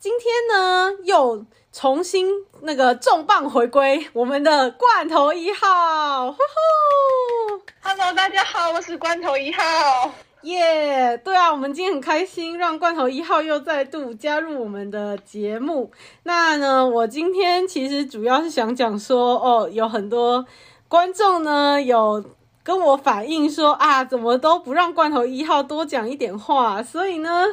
今天呢，又重新那个重磅回归，我们的罐头一号，呼呼，Hello，大家好，我是罐头一号，耶，yeah, 对啊，我们今天很开心，让罐头一号又再度加入我们的节目。那呢，我今天其实主要是想讲说，哦，有很多观众呢有跟我反映说啊，怎么都不让罐头一号多讲一点话，所以呢。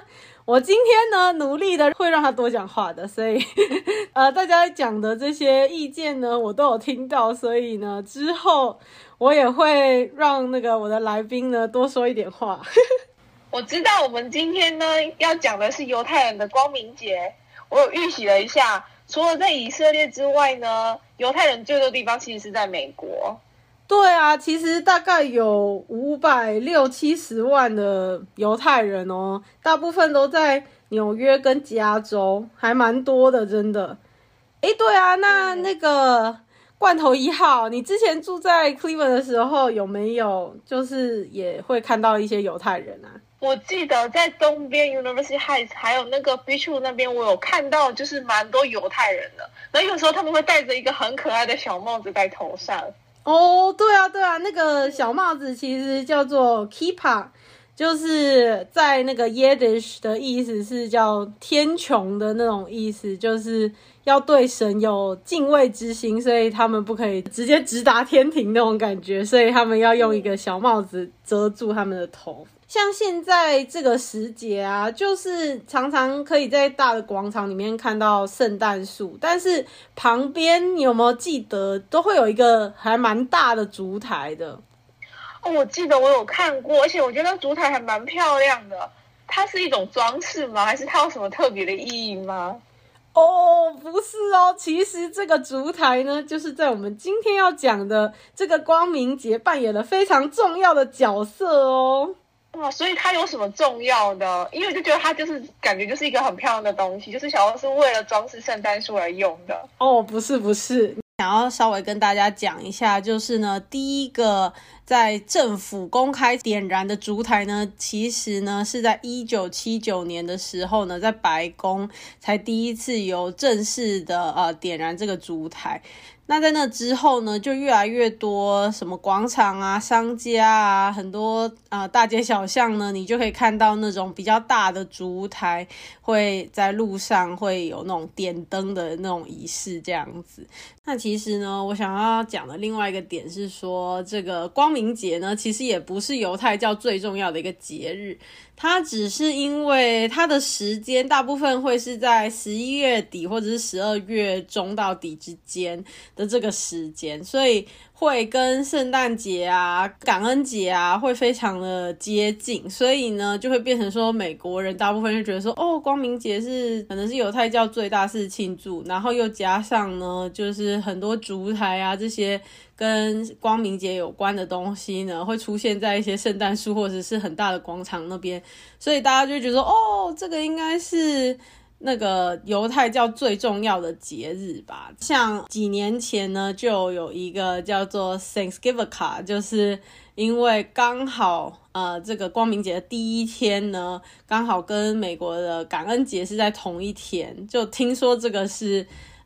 我今天呢，努力的会让他多讲话的，所以，呃，大家讲的这些意见呢，我都有听到，所以呢，之后我也会让那个我的来宾呢多说一点话。我知道我们今天呢要讲的是犹太人的光明节，我有预习了一下，除了在以色列之外呢，犹太人最多地方其实是在美国。对啊，其实大概有五百六七十万的犹太人哦，大部分都在纽约跟加州，还蛮多的，真的。哎，对啊，那那个罐头一号，你之前住在 Cleveland 的时候，有没有就是也会看到一些犹太人啊？我记得在东边 University Heights 还有那个 Beachwood 那边，我有看到就是蛮多犹太人的。那有时候他们会戴着一个很可爱的小帽子在头上。哦，对啊，对啊，那个小帽子其实叫做 Kippah，就是在那个 Yiddish 的意思是叫天穹的那种意思，就是要对神有敬畏之心，所以他们不可以直接直达天庭那种感觉，所以他们要用一个小帽子遮住他们的头。像现在这个时节啊，就是常常可以在大的广场里面看到圣诞树，但是旁边你有没有记得都会有一个还蛮大的烛台的？哦，我记得我有看过，而且我觉得烛台还蛮漂亮的。它是一种装饰吗？还是它有什么特别的意义吗？哦，不是哦，其实这个烛台呢，就是在我们今天要讲的这个光明节扮演了非常重要的角色哦。哇，所以它有什么重要的？因为我就觉得它就是感觉就是一个很漂亮的东西，就是小时候是为了装饰圣诞树而用的。哦，不是不是，想要稍微跟大家讲一下，就是呢，第一个在政府公开点燃的烛台呢，其实呢是在一九七九年的时候呢，在白宫才第一次有正式的呃点燃这个烛台。那在那之后呢，就越来越多什么广场啊、商家啊，很多啊、大街小巷呢，你就可以看到那种比较大的烛台，会在路上会有那种点灯的那种仪式这样子。那其实呢，我想要讲的另外一个点是说，这个光明节呢，其实也不是犹太教最重要的一个节日。它只是因为它的时间大部分会是在十一月底或者是十二月中到底之间的这个时间，所以会跟圣诞节啊、感恩节啊会非常的接近，所以呢就会变成说美国人大部分就觉得说哦，光明节是可能是犹太教最大肆庆祝，然后又加上呢就是很多烛台啊这些。跟光明节有关的东西呢，会出现在一些圣诞树或者是很大的广场那边，所以大家就觉得，哦，这个应该是那个犹太教最重要的节日吧。像几年前呢，就有一个叫做 Thanksgiving，就是因为刚好呃这个光明节的第一天呢，刚好跟美国的感恩节是在同一天，就听说这个是。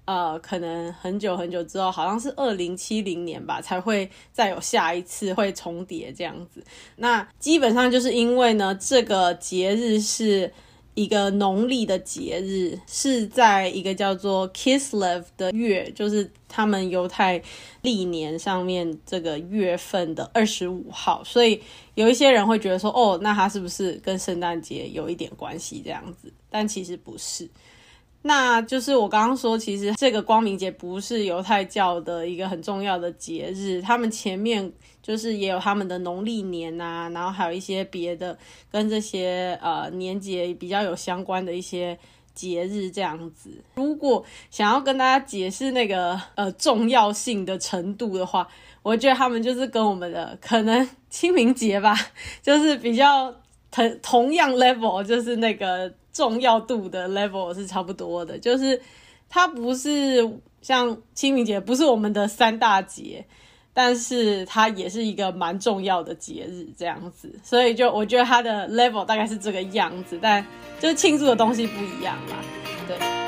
呃，可能很久很久之后，好像是二零七零年吧，才会再有下一次会重叠这样子。那基本上就是因为呢，这个节日是一个农历的节日，是在一个叫做 Kislev 的月，就是他们犹太历年上面这个月份的二十五号，所以有一些人会觉得说，哦，那它是不是跟圣诞节有一点关系这样子？但其实不是。那就是我刚刚说，其实这个光明节不是犹太教的一个很重要的节日，他们前面就是也有他们的农历年啊，然后还有一些别的跟这些呃年节比较有相关的一些节日这样子。如果想要跟大家解释那个呃重要性的程度的话，我觉得他们就是跟我们的可能清明节吧，就是比较同同样 level，就是那个重要度的 level 是差不多的。就是它不是像清明节，不是我们的三大节。但是它也是一个蛮重要的节日，这样子，所以就我觉得它的 level 大概是这个样子，但就是庆祝的东西不一样啦，对。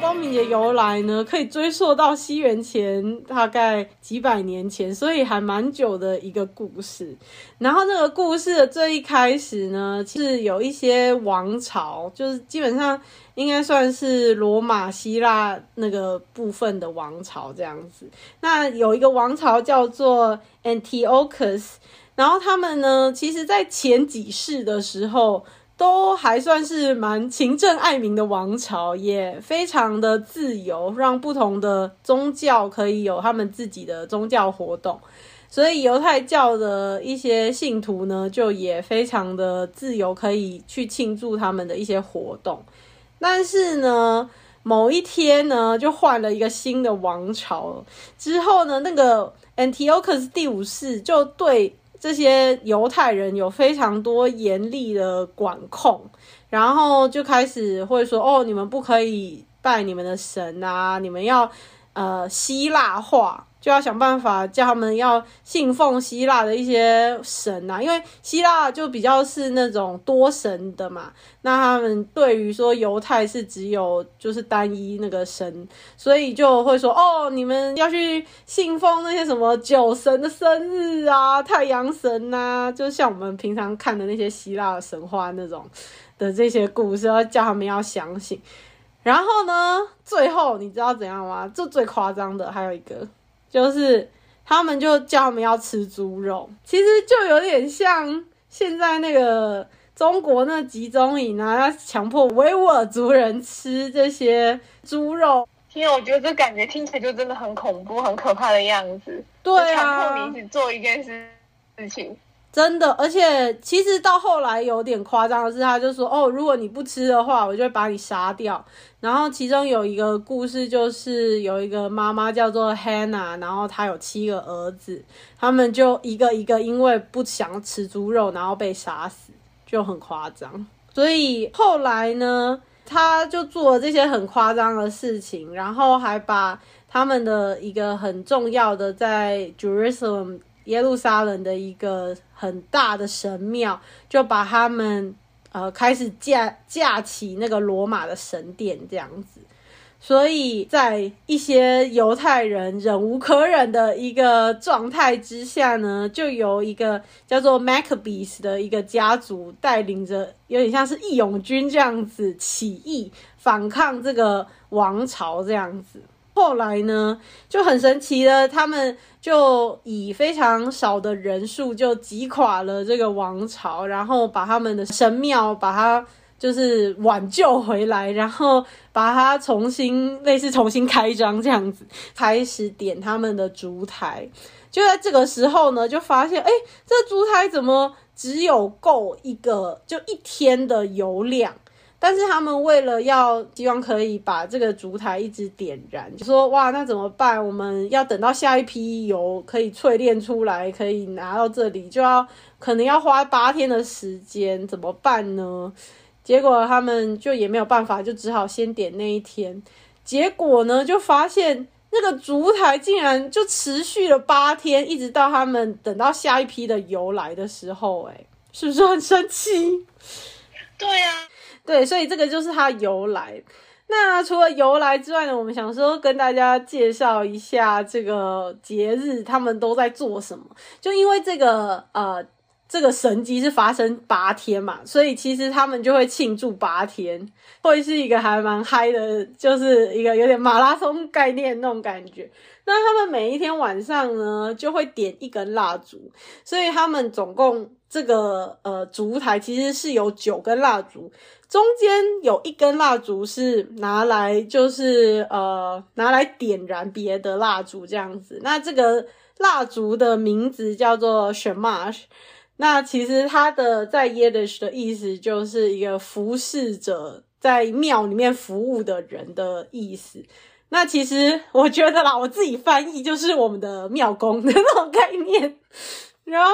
光明节由来呢，可以追溯到西元前大概几百年前，所以还蛮久的一个故事。然后那个故事的最一开始呢，是有一些王朝，就是基本上应该算是罗马、希腊那个部分的王朝这样子。那有一个王朝叫做 Antiochus，然后他们呢，其实在前几世的时候。都还算是蛮勤政爱民的王朝，也非常的自由，让不同的宗教可以有他们自己的宗教活动。所以犹太教的一些信徒呢，就也非常的自由，可以去庆祝他们的一些活动。但是呢，某一天呢，就换了一个新的王朝之后呢，那个 Antiochus 第五世就对。这些犹太人有非常多严厉的管控，然后就开始会说：“哦，你们不可以拜你们的神啊，你们要呃希腊化。”就要想办法叫他们要信奉希腊的一些神啊，因为希腊就比较是那种多神的嘛。那他们对于说犹太是只有就是单一那个神，所以就会说哦，你们要去信奉那些什么酒神的生日啊、太阳神呐，就像我们平常看的那些希腊神话那种的这些故事，要叫他们要相信。然后呢，最后你知道怎样吗？这最夸张的还有一个。就是他们就叫我们要吃猪肉，其实就有点像现在那个中国那集中营啊，要强迫维吾尔族人吃这些猪肉。天啊我觉得这感觉听起来就真的很恐怖、很可怕的样子。对啊，强迫你一起做一件事事情。真的，而且其实到后来有点夸张的是，他就说：“哦，如果你不吃的话，我就会把你杀掉。”然后其中有一个故事，就是有一个妈妈叫做 Hannah，然后她有七个儿子，他们就一个一个因为不想吃猪肉，然后被杀死，就很夸张。所以后来呢，他就做了这些很夸张的事情，然后还把他们的一个很重要的在 Jerusalem。耶路撒冷的一个很大的神庙，就把他们呃开始架架起那个罗马的神殿这样子，所以在一些犹太人忍无可忍的一个状态之下呢，就由一个叫做 Maccabees 的一个家族带领着，有点像是义勇军这样子起义反抗这个王朝这样子。后来呢，就很神奇的，他们就以非常少的人数就击垮了这个王朝，然后把他们的神庙把它就是挽救回来，然后把它重新类似重新开张这样子，开始点他们的烛台。就在这个时候呢，就发现，哎，这烛台怎么只有够一个，就一天的油量？但是他们为了要希望可以把这个烛台一直点燃，就说哇，那怎么办？我们要等到下一批油可以淬炼出来，可以拿到这里，就要可能要花八天的时间，怎么办呢？结果他们就也没有办法，就只好先点那一天。结果呢，就发现那个烛台竟然就持续了八天，一直到他们等到下一批的油来的时候，哎，是不是很神奇？对呀。对，所以这个就是它由来。那除了由来之外呢，我们想说跟大家介绍一下这个节日，他们都在做什么。就因为这个呃，这个神迹是发生八天嘛，所以其实他们就会庆祝八天，会是一个还蛮嗨的，就是一个有点马拉松概念那种感觉。那他们每一天晚上呢，就会点一根蜡烛，所以他们总共这个呃烛台其实是有九根蜡烛。中间有一根蜡烛是拿来，就是呃拿来点燃别的蜡烛这样子。那这个蜡烛的名字叫做 Shamash。那其实它的在 Yiddish 的意思就是一个服侍者，在庙里面服务的人的意思。那其实我觉得啦，我自己翻译就是我们的庙公的那种概念。然后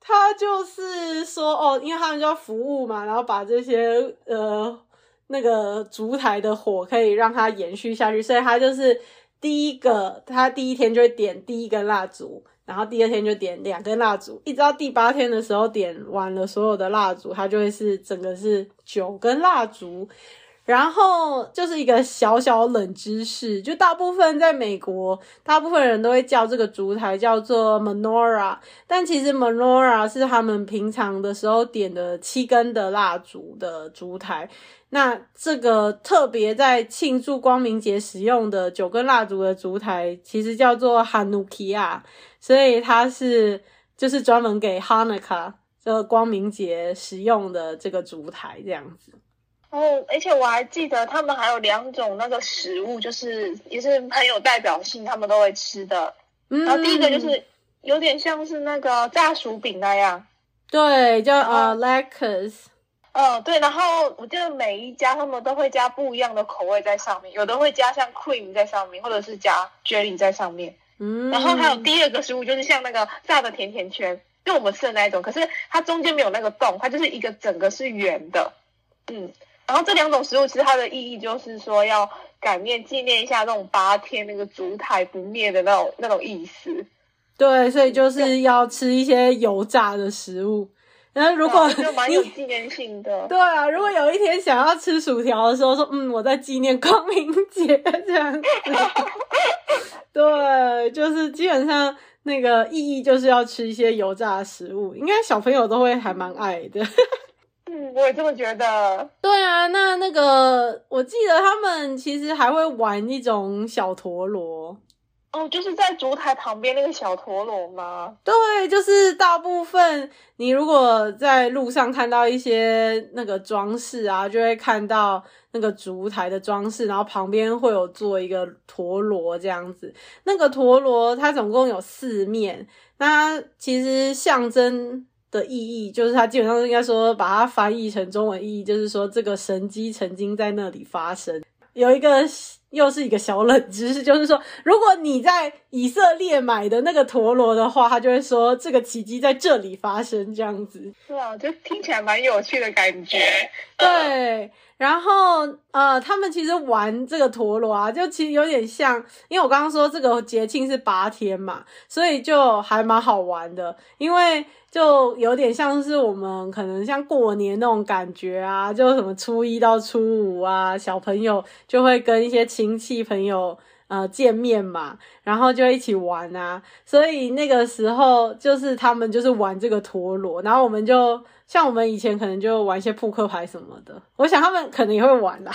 他就是说，哦，因为他们就要服务嘛，然后把这些呃那个烛台的火可以让它延续下去，所以他就是第一个，他第一天就会点第一根蜡烛。然后第二天就点两根蜡烛，一直到第八天的时候点完了所有的蜡烛，它就会是整个是九根蜡烛。然后就是一个小小冷知识，就大部分在美国，大部分人都会叫这个烛台叫做 menorah，但其实 menorah 是他们平常的时候点的七根的蜡烛的烛台。那这个特别在庆祝光明节使用的九根蜡烛的烛台，其实叫做 Hanukkah，所以它是就是专门给 Hanukkah 这个光明节使用的这个烛台这样子。哦，而且我还记得他们还有两种那个食物，就是也是很有代表性，他们都会吃的。嗯，然后第一个就是有点像是那个炸薯饼那样，对，叫呃 latkes。嗯，对，然后我记得每一家他们都会加不一样的口味在上面，有的会加像 cream 在上面，或者是加 jelly 在上面。嗯，然后还有第二个食物就是像那个炸的甜甜圈，就我们吃的那一种，可是它中间没有那个洞，它就是一个整个是圆的。嗯，然后这两种食物其实它的意义就是说要感念纪念一下那种八天那个烛台不灭的那种那种意思。对，所以就是要吃一些油炸的食物。然后如果就蛮有纪念性的，对啊，如果有一天想要吃薯条的时候，说嗯，我在纪念光明节这样子，对，就是基本上那个意义就是要吃一些油炸的食物，应该小朋友都会还蛮爱的。嗯，我也这么觉得。对啊，那那个我记得他们其实还会玩一种小陀螺。哦，就是在烛台旁边那个小陀螺吗？对，就是大部分你如果在路上看到一些那个装饰啊，就会看到那个烛台的装饰，然后旁边会有做一个陀螺这样子。那个陀螺它总共有四面，那它其实象征的意义就是它基本上应该说把它翻译成中文意义，就是说这个神迹曾经在那里发生。有一个又是一个小冷知识，就是说，如果你在以色列买的那个陀螺的话，他就会说这个奇迹在这里发生，这样子。对啊，就听起来蛮有趣的感觉。对，然后呃，他们其实玩这个陀螺啊，就其实有点像，因为我刚刚说这个节庆是八天嘛，所以就还蛮好玩的，因为。就有点像是我们可能像过年那种感觉啊，就什么初一到初五啊，小朋友就会跟一些亲戚朋友呃见面嘛，然后就一起玩啊，所以那个时候就是他们就是玩这个陀螺，然后我们就像我们以前可能就玩一些扑克牌什么的，我想他们可能也会玩啦，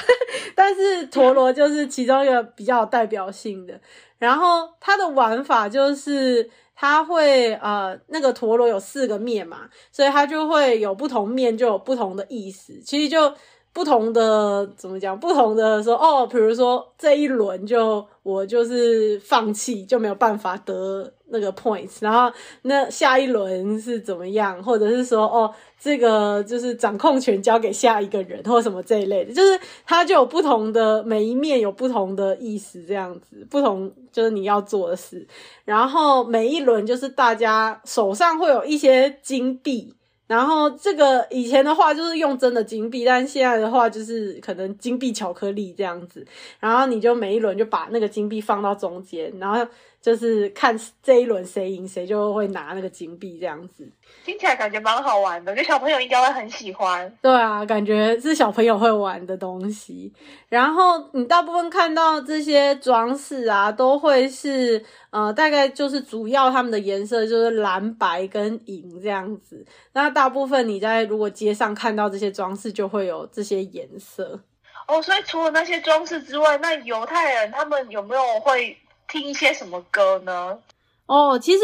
但是陀螺就是其中一个比较有代表性的，然后它的玩法就是。它会呃，那个陀螺有四个面嘛，所以它就会有不同面就有不同的意思。其实就不同的怎么讲，不同的说哦，比如说这一轮就我就是放弃，就没有办法得那个 points，然后那下一轮是怎么样，或者是说哦。这个就是掌控权交给下一个人，或什么这一类的，就是它就有不同的每一面有不同的意思，这样子不同就是你要做的事。然后每一轮就是大家手上会有一些金币，然后这个以前的话就是用真的金币，但现在的话就是可能金币巧克力这样子。然后你就每一轮就把那个金币放到中间，然后就是看这一轮谁赢，谁就会拿那个金币这样子。听起来感觉蛮好玩的，就小朋友应该会很喜欢。对啊，感觉是小朋友会玩的东西。然后你大部分看到这些装饰啊，都会是呃，大概就是主要他们的颜色就是蓝白跟银这样子。那大部分你在如果街上看到这些装饰，就会有这些颜色。哦，所以除了那些装饰之外，那犹太人他们有没有会听一些什么歌呢？哦，其实。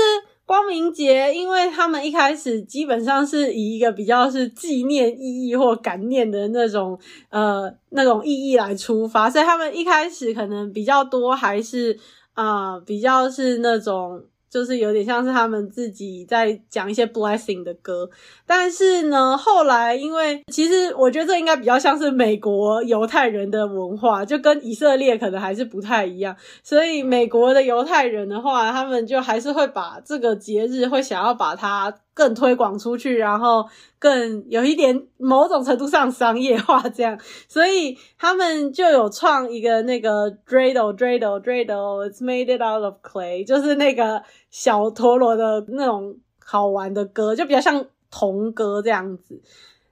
光明节，因为他们一开始基本上是以一个比较是纪念意义或感念的那种呃那种意义来出发，所以他们一开始可能比较多还是啊、比较是那种就是有点像是他们自己在讲一些 blessing 的歌，但是呢，后来因为其实我觉得这应该比较像是美国犹太人的文化，就跟以色列可能还是不太一样，所以美国的犹太人的话，他们就还是会把这个节日会想要把它更推广出去，然后更有一点某种程度上商业化这样，所以他们就有创一个那个 dreidel dreidel dreidel，it's made it out of clay，就是那个小陀螺的那种好玩的歌，就比较像童歌这样子。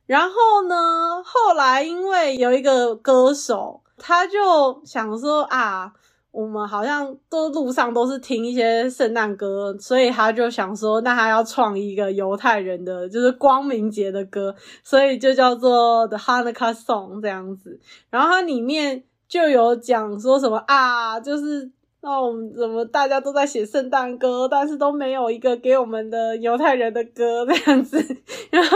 然后呢，后来因为有一个歌手，他就想说啊。我们好像都路上都是听一些圣诞歌，所以他就想说，那他要创一个犹太人的，就是光明节的歌，所以就叫做 The Hanukkah Song 这样子。然后它里面就有讲说什么啊，就是那我们怎么大家都在写圣诞歌，但是都没有一个给我们的犹太人的歌 这样子。然后，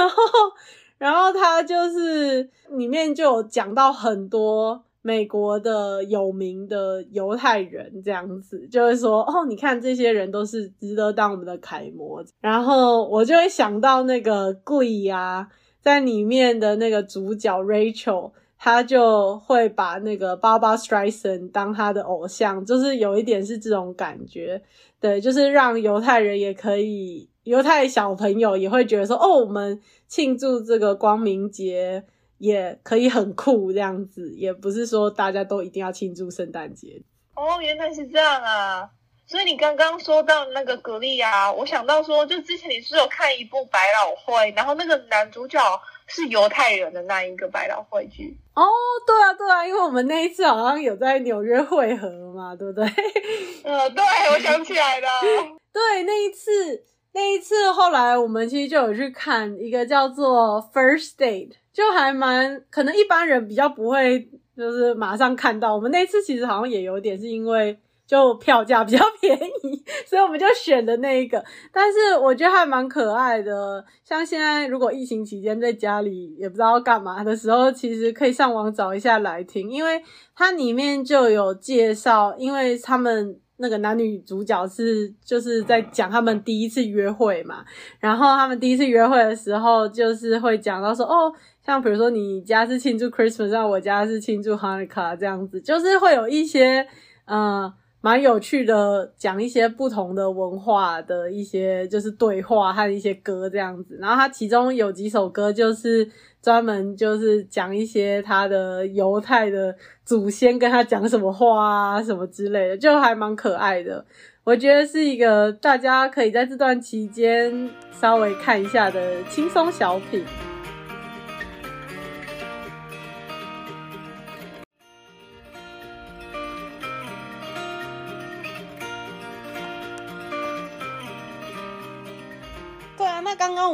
然后他就是里面就有讲到很多。美国的有名的犹太人这样子，就会说哦，你看这些人都是值得当我们的楷模。然后我就会想到那个 Glee 啊，在里面的那个主角 Rachel，他就会把那个 b a b a Streisand 当他的偶像，就是有一点是这种感觉。对，就是让犹太人也可以，犹太小朋友也会觉得说哦，我们庆祝这个光明节。也可以很酷这样子，也不是说大家都一定要庆祝圣诞节。哦，原来是这样啊！所以你刚刚说到那个格力啊，我想到说，就之前你是有看一部百老汇，然后那个男主角是犹太人的那一个百老汇剧。哦，对啊，对啊，因为我们那一次好像有在纽约汇合嘛，对不对？呃，对，我想起来了。对，那一次，那一次后来我们其实就有去看一个叫做《First Date》。就还蛮可能一般人比较不会，就是马上看到。我们那次其实好像也有点是因为就票价比较便宜，所以我们就选的那一个。但是我觉得还蛮可爱的。像现在如果疫情期间在家里也不知道要干嘛的时候，其实可以上网找一下来听，因为它里面就有介绍，因为他们。那个男女主角是就是在讲他们第一次约会嘛，然后他们第一次约会的时候，就是会讲到说，哦，像比如说你家是庆祝 Christmas，像我家是庆祝 Hanukkah 这样子，就是会有一些呃蛮有趣的讲一些不同的文化的一些就是对话和一些歌这样子，然后他其中有几首歌就是。专门就是讲一些他的犹太的祖先跟他讲什么话啊，什么之类的，就还蛮可爱的。我觉得是一个大家可以在这段期间稍微看一下的轻松小品。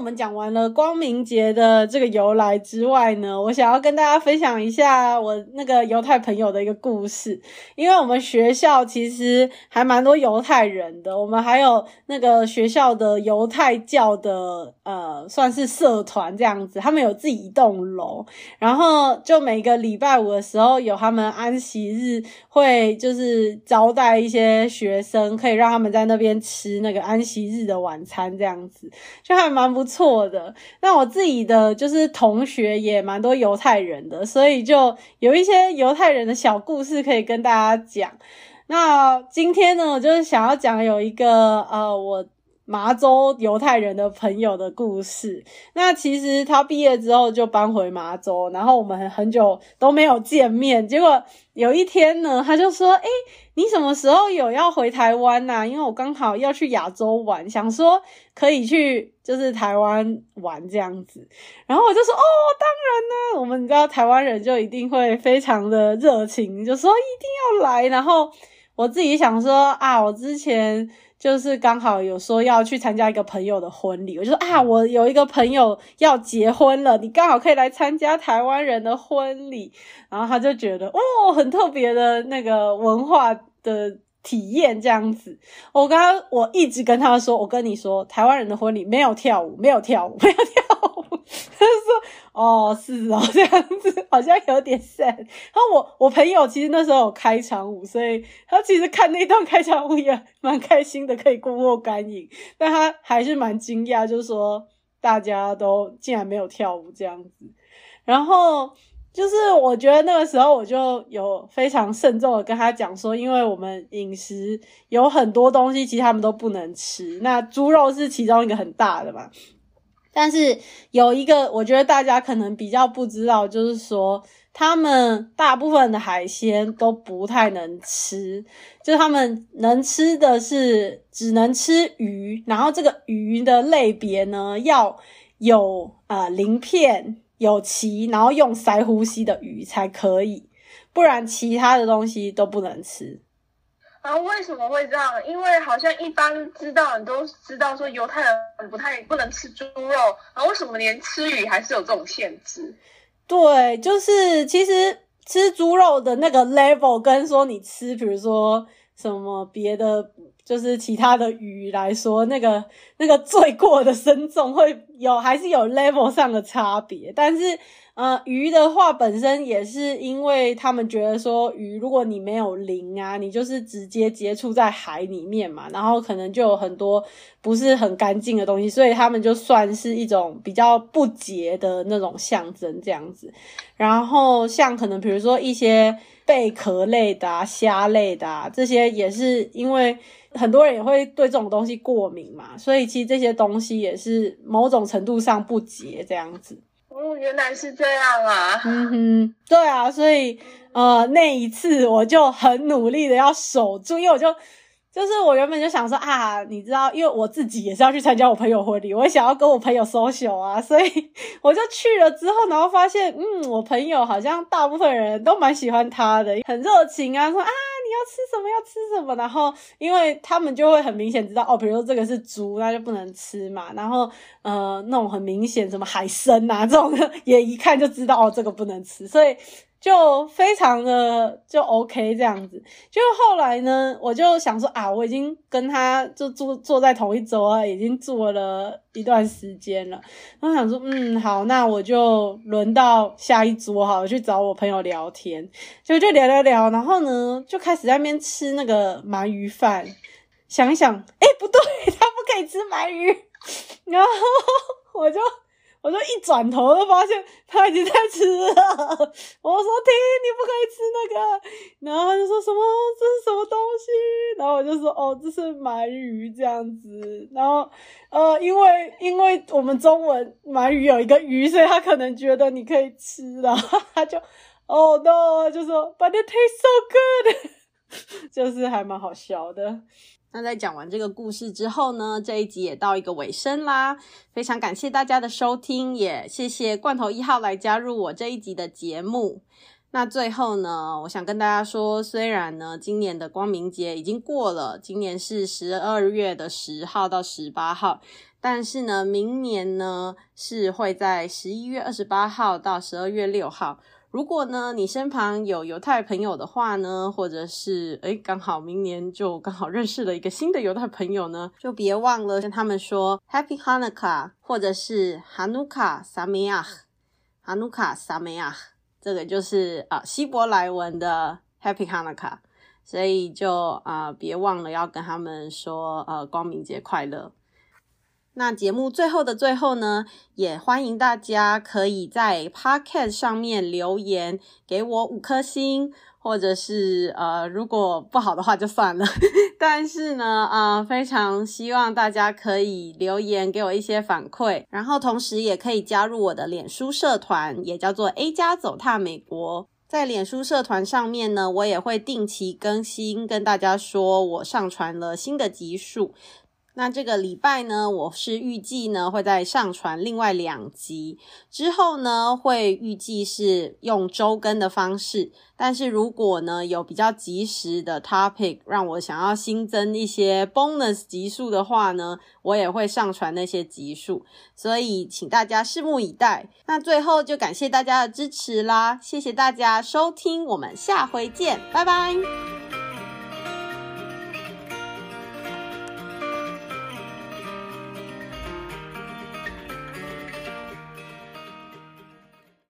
我们讲完了光明节的这个由来之外呢，我想要跟大家分享一下我那个犹太朋友的一个故事。因为我们学校其实还蛮多犹太人的，我们还有那个学校的犹太教的呃，算是社团这样子，他们有自己一栋楼，然后就每个礼拜五的时候有他们安息日，会就是招待一些学生，可以让他们在那边吃那个安息日的晚餐这样子，就还。蛮不错错的，那我自己的就是同学也蛮多犹太人的，所以就有一些犹太人的小故事可以跟大家讲。那今天呢，我就是想要讲有一个呃，我。麻州犹太人的朋友的故事。那其实他毕业之后就搬回麻州，然后我们很久都没有见面。结果有一天呢，他就说：“诶，你什么时候有要回台湾呐？因为我刚好要去亚洲玩，想说可以去就是台湾玩这样子。”然后我就说：“哦，当然呢，我们你知道台湾人就一定会非常的热情，就说一定要来。”然后我自己想说：“啊，我之前。”就是刚好有说要去参加一个朋友的婚礼，我就说啊，我有一个朋友要结婚了，你刚好可以来参加台湾人的婚礼，然后他就觉得哦，很特别的那个文化的体验这样子。我刚刚我一直跟他说，我跟你说，台湾人的婚礼没有跳舞，没有跳舞，没有跳。他 说：“哦，是哦，这样子好像有点 sad。”然后我我朋友其实那时候有开场舞，所以他其实看那段开场舞也蛮开心的，可以过过干瘾。但他还是蛮惊讶，就是说大家都竟然没有跳舞这样子。然后就是我觉得那个时候我就有非常慎重的跟他讲说，因为我们饮食有很多东西，其实他们都不能吃。那猪肉是其中一个很大的嘛。但是有一个，我觉得大家可能比较不知道，就是说他们大部分的海鲜都不太能吃，就他们能吃的是只能吃鱼，然后这个鱼的类别呢要有呃鳞片、有鳍，然后用鳃呼吸的鱼才可以，不然其他的东西都不能吃。啊，为什么会这样？因为好像一般知道人都知道说犹太人不太不能吃猪肉，然后为什么连吃鱼还是有这种限制？对，就是其实吃猪肉的那个 level 跟说你吃，比如说什么别的，就是其他的鱼来说，那个那个罪过的 深重会有还是有 level 上的差别，但是。呃，鱼的话本身也是因为他们觉得说鱼，如果你没有鳞啊，你就是直接接触在海里面嘛，然后可能就有很多不是很干净的东西，所以他们就算是一种比较不洁的那种象征这样子。然后像可能比如说一些贝壳类的啊、虾类的啊，这些也是因为很多人也会对这种东西过敏嘛，所以其实这些东西也是某种程度上不洁这样子。哦，原来是这样啊！嗯哼，对啊，所以呃，那一次我就很努力的要守住，因为我就就是我原本就想说啊，你知道，因为我自己也是要去参加我朋友婚礼，我也想要跟我朋友 social 啊，所以 我就去了之后，然后发现，嗯，我朋友好像大部分人都蛮喜欢他的，很热情啊，说啊。你要吃什么？要吃什么？然后，因为他们就会很明显知道哦，比如说这个是猪，那就不能吃嘛。然后，呃，那种很明显什么海参啊这种，也一看就知道哦，这个不能吃。所以。就非常的就 OK 这样子，就后来呢，我就想说啊，我已经跟他就坐坐在同一桌啊，已经坐了一段时间了。然后想说，嗯，好，那我就轮到下一桌好，我去找我朋友聊天，就就聊聊聊，然后呢，就开始在那边吃那个鳗鱼饭。想一想，哎，不对，他不可以吃鳗鱼，然后我就。我就一转头就发现他已经在吃了，我说停，你不可以吃那个，然后他就说什么？这是什么东西，然后我就说哦，这是鳗鱼这样子，然后呃，因为因为我们中文鳗鱼有一个鱼，所以他可能觉得你可以吃，然后他就 哦 no，就说 But it tastes so good，就是还蛮好笑的。那在讲完这个故事之后呢，这一集也到一个尾声啦。非常感谢大家的收听，也谢谢罐头一号来加入我这一集的节目。那最后呢，我想跟大家说，虽然呢，今年的光明节已经过了，今年是十二月的十号到十八号，但是呢，明年呢是会在十一月二十八号到十二月六号。如果呢，你身旁有犹太朋友的话呢，或者是诶刚好明年就刚好认识了一个新的犹太朋友呢，就别忘了跟他们说 Happy Hanukkah，或者是 Hanukkah Sameach，Hanukkah Sameach，这个就是啊希伯来文的 Happy Hanukkah，所以就啊别忘了要跟他们说呃光明节快乐。那节目最后的最后呢，也欢迎大家可以在 Podcast 上面留言给我五颗星，或者是呃，如果不好的话就算了。但是呢，呃，非常希望大家可以留言给我一些反馈，然后同时也可以加入我的脸书社团，也叫做 A 加走踏美国。在脸书社团上面呢，我也会定期更新，跟大家说我上传了新的集数。那这个礼拜呢，我是预计呢会再上传另外两集，之后呢会预计是用周更的方式。但是如果呢有比较及时的 topic，让我想要新增一些 bonus 集数的话呢，我也会上传那些集数。所以请大家拭目以待。那最后就感谢大家的支持啦，谢谢大家收听，我们下回见，拜拜。